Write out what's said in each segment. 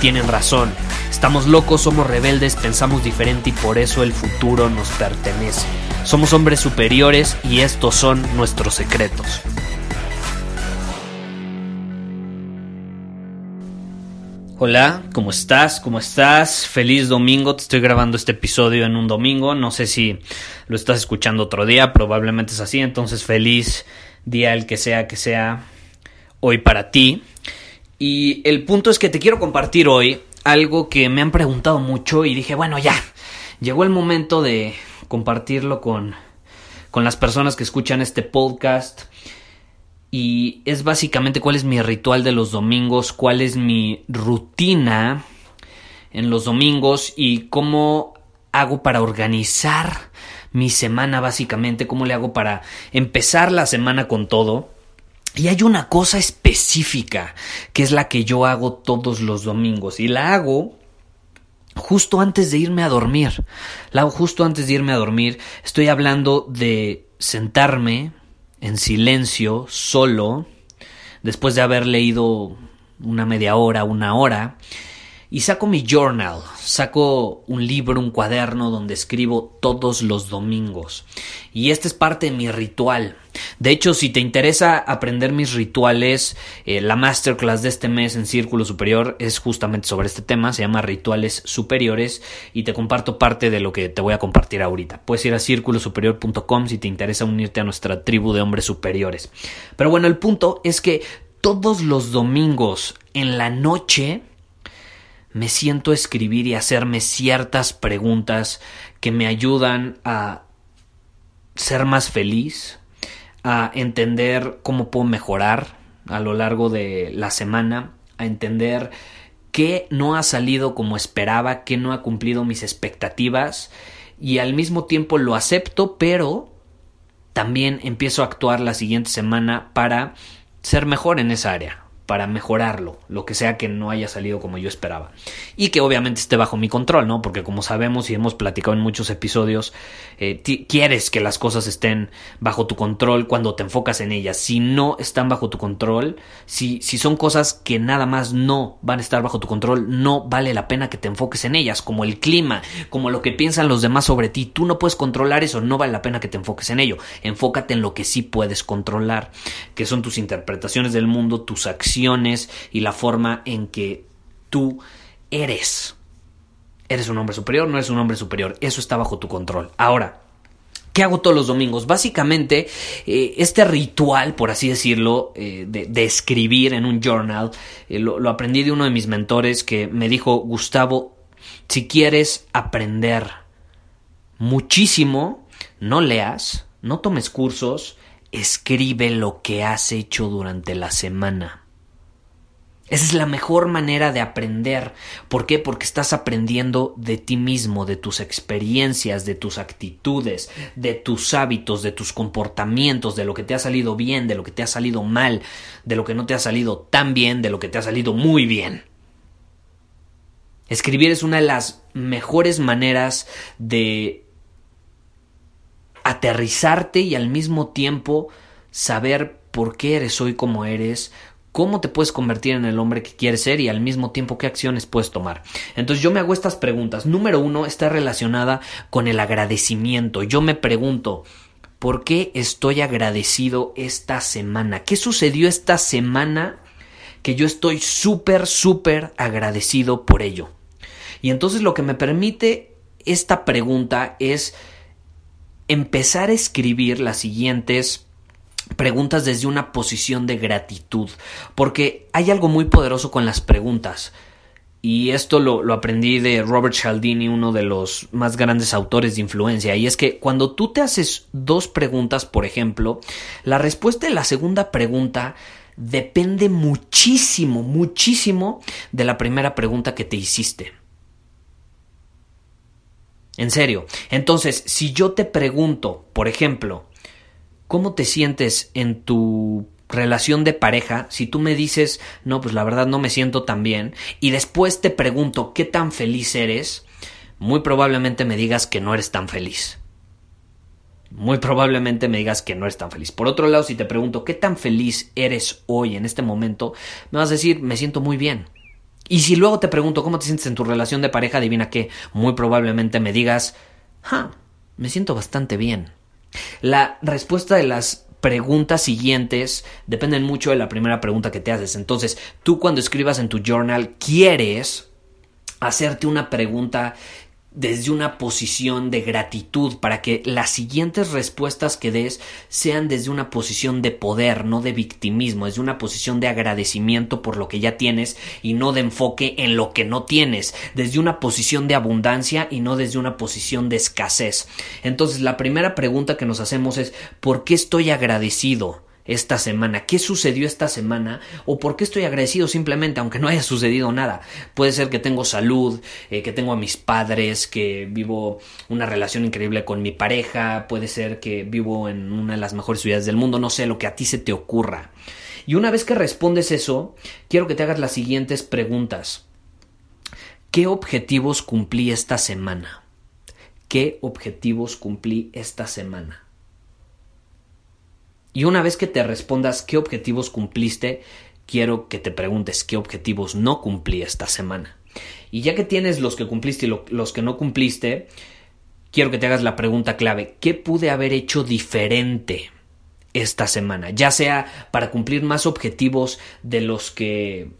tienen razón. Estamos locos, somos rebeldes, pensamos diferente y por eso el futuro nos pertenece. Somos hombres superiores y estos son nuestros secretos. Hola, ¿cómo estás? ¿Cómo estás? Feliz domingo. Te estoy grabando este episodio en un domingo. No sé si lo estás escuchando otro día, probablemente es así. Entonces, feliz día el que sea que sea hoy para ti. Y el punto es que te quiero compartir hoy algo que me han preguntado mucho y dije, bueno, ya, llegó el momento de compartirlo con, con las personas que escuchan este podcast y es básicamente cuál es mi ritual de los domingos, cuál es mi rutina en los domingos y cómo hago para organizar mi semana básicamente, cómo le hago para empezar la semana con todo. Y hay una cosa específica que es la que yo hago todos los domingos y la hago justo antes de irme a dormir. La hago justo antes de irme a dormir. Estoy hablando de sentarme, en silencio, solo, después de haber leído una media hora, una hora, y saco mi journal, saco un libro, un cuaderno donde escribo todos los domingos. Y este es parte de mi ritual. De hecho, si te interesa aprender mis rituales, eh, la masterclass de este mes en Círculo Superior es justamente sobre este tema, se llama Rituales Superiores y te comparto parte de lo que te voy a compartir ahorita. Puedes ir a círculosuperior.com si te interesa unirte a nuestra tribu de hombres superiores. Pero bueno, el punto es que todos los domingos en la noche me siento a escribir y hacerme ciertas preguntas que me ayudan a ser más feliz, a entender cómo puedo mejorar a lo largo de la semana, a entender qué no ha salido como esperaba, qué no ha cumplido mis expectativas y al mismo tiempo lo acepto, pero también empiezo a actuar la siguiente semana para ser mejor en esa área, para mejorarlo, lo que sea que no haya salido como yo esperaba. Y que obviamente esté bajo mi control, ¿no? Porque como sabemos y hemos platicado en muchos episodios, eh, quieres que las cosas estén bajo tu control cuando te enfocas en ellas. Si no están bajo tu control, si, si son cosas que nada más no van a estar bajo tu control, no vale la pena que te enfoques en ellas, como el clima, como lo que piensan los demás sobre ti. Tú no puedes controlar eso, no vale la pena que te enfoques en ello. Enfócate en lo que sí puedes controlar, que son tus interpretaciones del mundo, tus acciones, y la forma en que tú eres. ¿Eres un hombre superior? No eres un hombre superior. Eso está bajo tu control. Ahora, ¿Qué hago todos los domingos? Básicamente, eh, este ritual, por así decirlo, eh, de, escribir en un journal, eh, lo, aprendí de uno de mis mentores que me dijo, Gustavo, si quieres aprender muchísimo, no leas, no tomes cursos, escribe lo que has hecho durante la semana. Esa es la mejor manera de aprender. ¿Por qué? Porque estás aprendiendo de ti mismo, de tus experiencias, de tus actitudes, de tus hábitos, de tus comportamientos, de lo que te ha salido bien, de lo que te ha salido mal, de lo que no te ha salido tan bien, de lo que te ha salido muy bien. Escribir es una de las mejores maneras de aterrizarte y al mismo tiempo saber por qué eres hoy como eres, cómo te puedes convertir en el hombre que quieres ser y al mismo tiempo qué acciones puedes tomar. Entonces yo me hago estas preguntas. Número uno está relacionada con el agradecimiento. Yo me pregunto, ¿por qué estoy agradecido esta semana? ¿Qué sucedió esta semana que yo estoy súper, súper agradecido por ello? Y entonces lo que me permite esta pregunta es empezar a escribir las siguientes preguntas desde una posición de gratitud, porque hay algo muy poderoso con las preguntas. y esto lo, lo, aprendí de Robert Cialdini, uno de los más grandes autores de influencia, y es que cuando tú te haces dos preguntas, por ejemplo, la respuesta de la segunda pregunta depende muchísimo, muchísimo de la primera pregunta que te hiciste. En serio. Entonces, si yo te pregunto, por ejemplo, ¿cómo te sientes en tu relación de pareja, si tú me dices, no, pues la verdad no me siento tan bien, y después te pregunto qué tan feliz eres, muy probablemente me digas que no eres tan feliz. Muy probablemente me digas que no eres tan feliz. Por otro lado, si te pregunto qué tan feliz eres hoy en este momento, me vas a decir, me siento muy bien. Y si luego te pregunto cómo te sientes en tu relación de pareja, adivina qué, muy probablemente me digas, ah, me siento bastante bien. La respuesta de las preguntas siguientes dependen mucho de la primera pregunta que te haces. Entonces, tú cuando escribas en tu journal quieres hacerte una pregunta desde una posición de gratitud para que las siguientes respuestas que des sean desde una posición de poder, no de victimismo, desde una posición de agradecimiento por lo que ya tienes y no de enfoque en lo que no tienes, desde una posición de abundancia y no desde una posición de escasez. Entonces, la primera pregunta que nos hacemos es ¿por qué estoy agradecido? Esta semana? ¿Qué sucedió esta semana? ¿O por qué estoy agradecido simplemente aunque no haya sucedido nada? Puede ser que tengo salud, eh, que tengo a mis padres, que vivo una relación increíble con mi pareja, puede ser que vivo en una de las mejores ciudades del mundo, no sé, lo que a ti se te ocurra. Y una vez que respondes eso, quiero que te hagas las siguientes preguntas. ¿Qué objetivos cumplí esta semana? ¿Qué objetivos cumplí esta semana? Y una vez que te respondas qué objetivos cumpliste, quiero que te preguntes qué objetivos no cumplí esta semana. Y ya que tienes los que cumpliste y los que no cumpliste, quiero que te hagas la pregunta clave, ¿qué pude haber hecho diferente esta semana? Ya sea para cumplir más objetivos de los que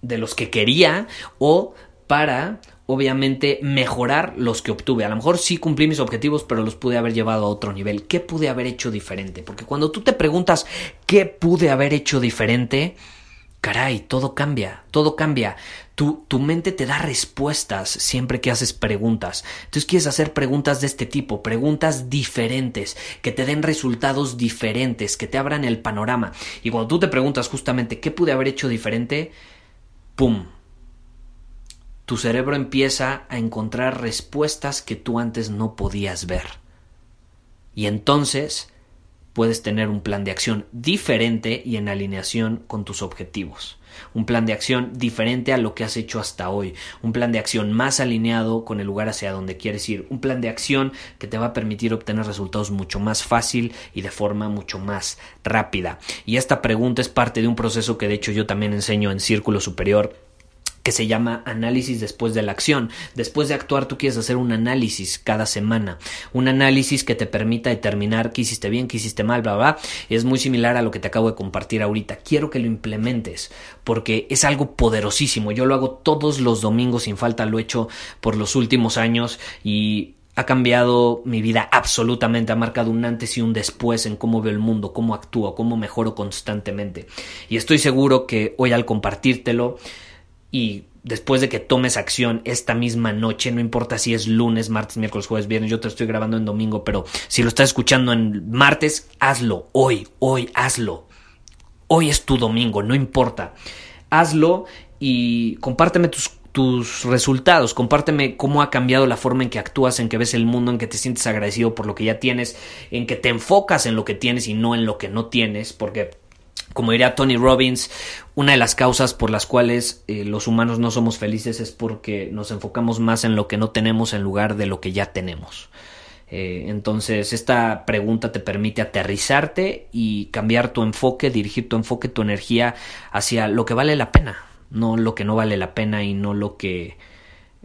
de los que quería o para obviamente mejorar los que obtuve. A lo mejor sí cumplí mis objetivos, pero los pude haber llevado a otro nivel. ¿Qué pude haber hecho diferente? Porque cuando tú te preguntas qué pude haber hecho diferente, caray, todo cambia, todo cambia. Tu, tu, mente te da respuestas siempre que haces preguntas. Entonces quieres hacer preguntas de este tipo, preguntas diferentes, que te den resultados diferentes, que te abran el panorama. Y cuando tú te preguntas justamente qué pude haber hecho diferente, ¡pum! Tu cerebro empieza a encontrar respuestas que tú antes no podías ver. Y entonces puedes tener un plan de acción diferente y en alineación con tus objetivos. Un plan de acción diferente a lo que has hecho hasta hoy. Un plan de acción más alineado con el lugar hacia donde quieres ir. Un plan de acción que te va a permitir obtener resultados mucho más fácil y de forma mucho más rápida. Y esta pregunta es parte de un proceso que de hecho yo también enseño en Círculo Superior que se llama análisis después de la acción. Después de actuar tú quieres hacer un análisis cada semana, un análisis que te permita determinar qué hiciste bien, qué hiciste mal, bla, bla. Es muy similar a lo que te acabo de compartir ahorita. Quiero que lo implementes porque es algo poderosísimo. Yo lo hago todos los domingos sin falta, lo he hecho por los últimos años y ha cambiado mi vida absolutamente, ha marcado un antes y un después en cómo veo el mundo, cómo actúo, cómo mejoro constantemente. Y estoy seguro que hoy al compartírtelo, y después de que tomes acción esta misma noche, no importa si es lunes, martes, miércoles, jueves, viernes, yo te estoy grabando en domingo, pero si lo estás escuchando en martes, hazlo, hoy, hoy, hazlo. Hoy es tu domingo, no importa. Hazlo y compárteme tus, tus resultados, compárteme cómo ha cambiado la forma en que actúas, en que ves el mundo, en que te sientes agradecido por lo que ya tienes, en que te enfocas en lo que tienes y no en lo que no tienes, porque como diría Tony Robbins, una de las causas por las cuales eh, los humanos no somos felices es porque nos enfocamos más en lo que no tenemos en lugar de lo que ya tenemos. Eh, entonces, esta pregunta te permite aterrizarte y cambiar tu enfoque, dirigir tu enfoque, tu energía hacia lo que vale la pena, no lo que no vale la pena y no lo que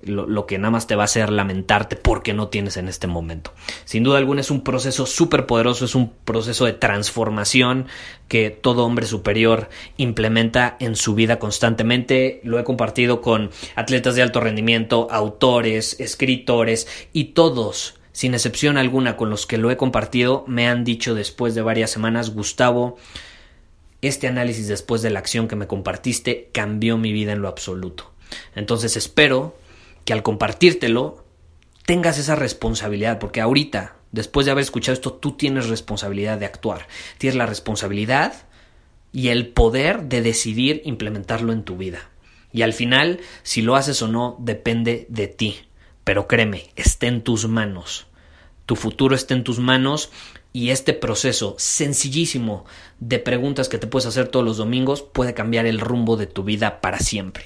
lo, que nada más te va a hacer lamentarte porque no tienes en este momento. Sin duda alguna es un proceso súper poderoso, es un proceso de transformación que todo hombre superior implementa en su vida constantemente. Lo he compartido con atletas de alto rendimiento, autores, escritores y todos sin excepción alguna con los que lo he compartido, me han dicho después de varias semanas, Gustavo, este análisis después de la acción que me compartiste cambió mi vida en lo absoluto Entonces espero que al compartírtelo tengas esa responsabilidad, porque ahorita, después de haber escuchado esto, tú tienes responsabilidad de actuar, tienes la responsabilidad y el poder de decidir implementarlo en tu vida. Y al final, si lo haces o no, depende de ti. Pero créeme, está en tus manos. Tu futuro está en tus manos y este proceso sencillísimo de preguntas que te puedes hacer todos los domingos puede cambiar el rumbo de tu vida para siempre.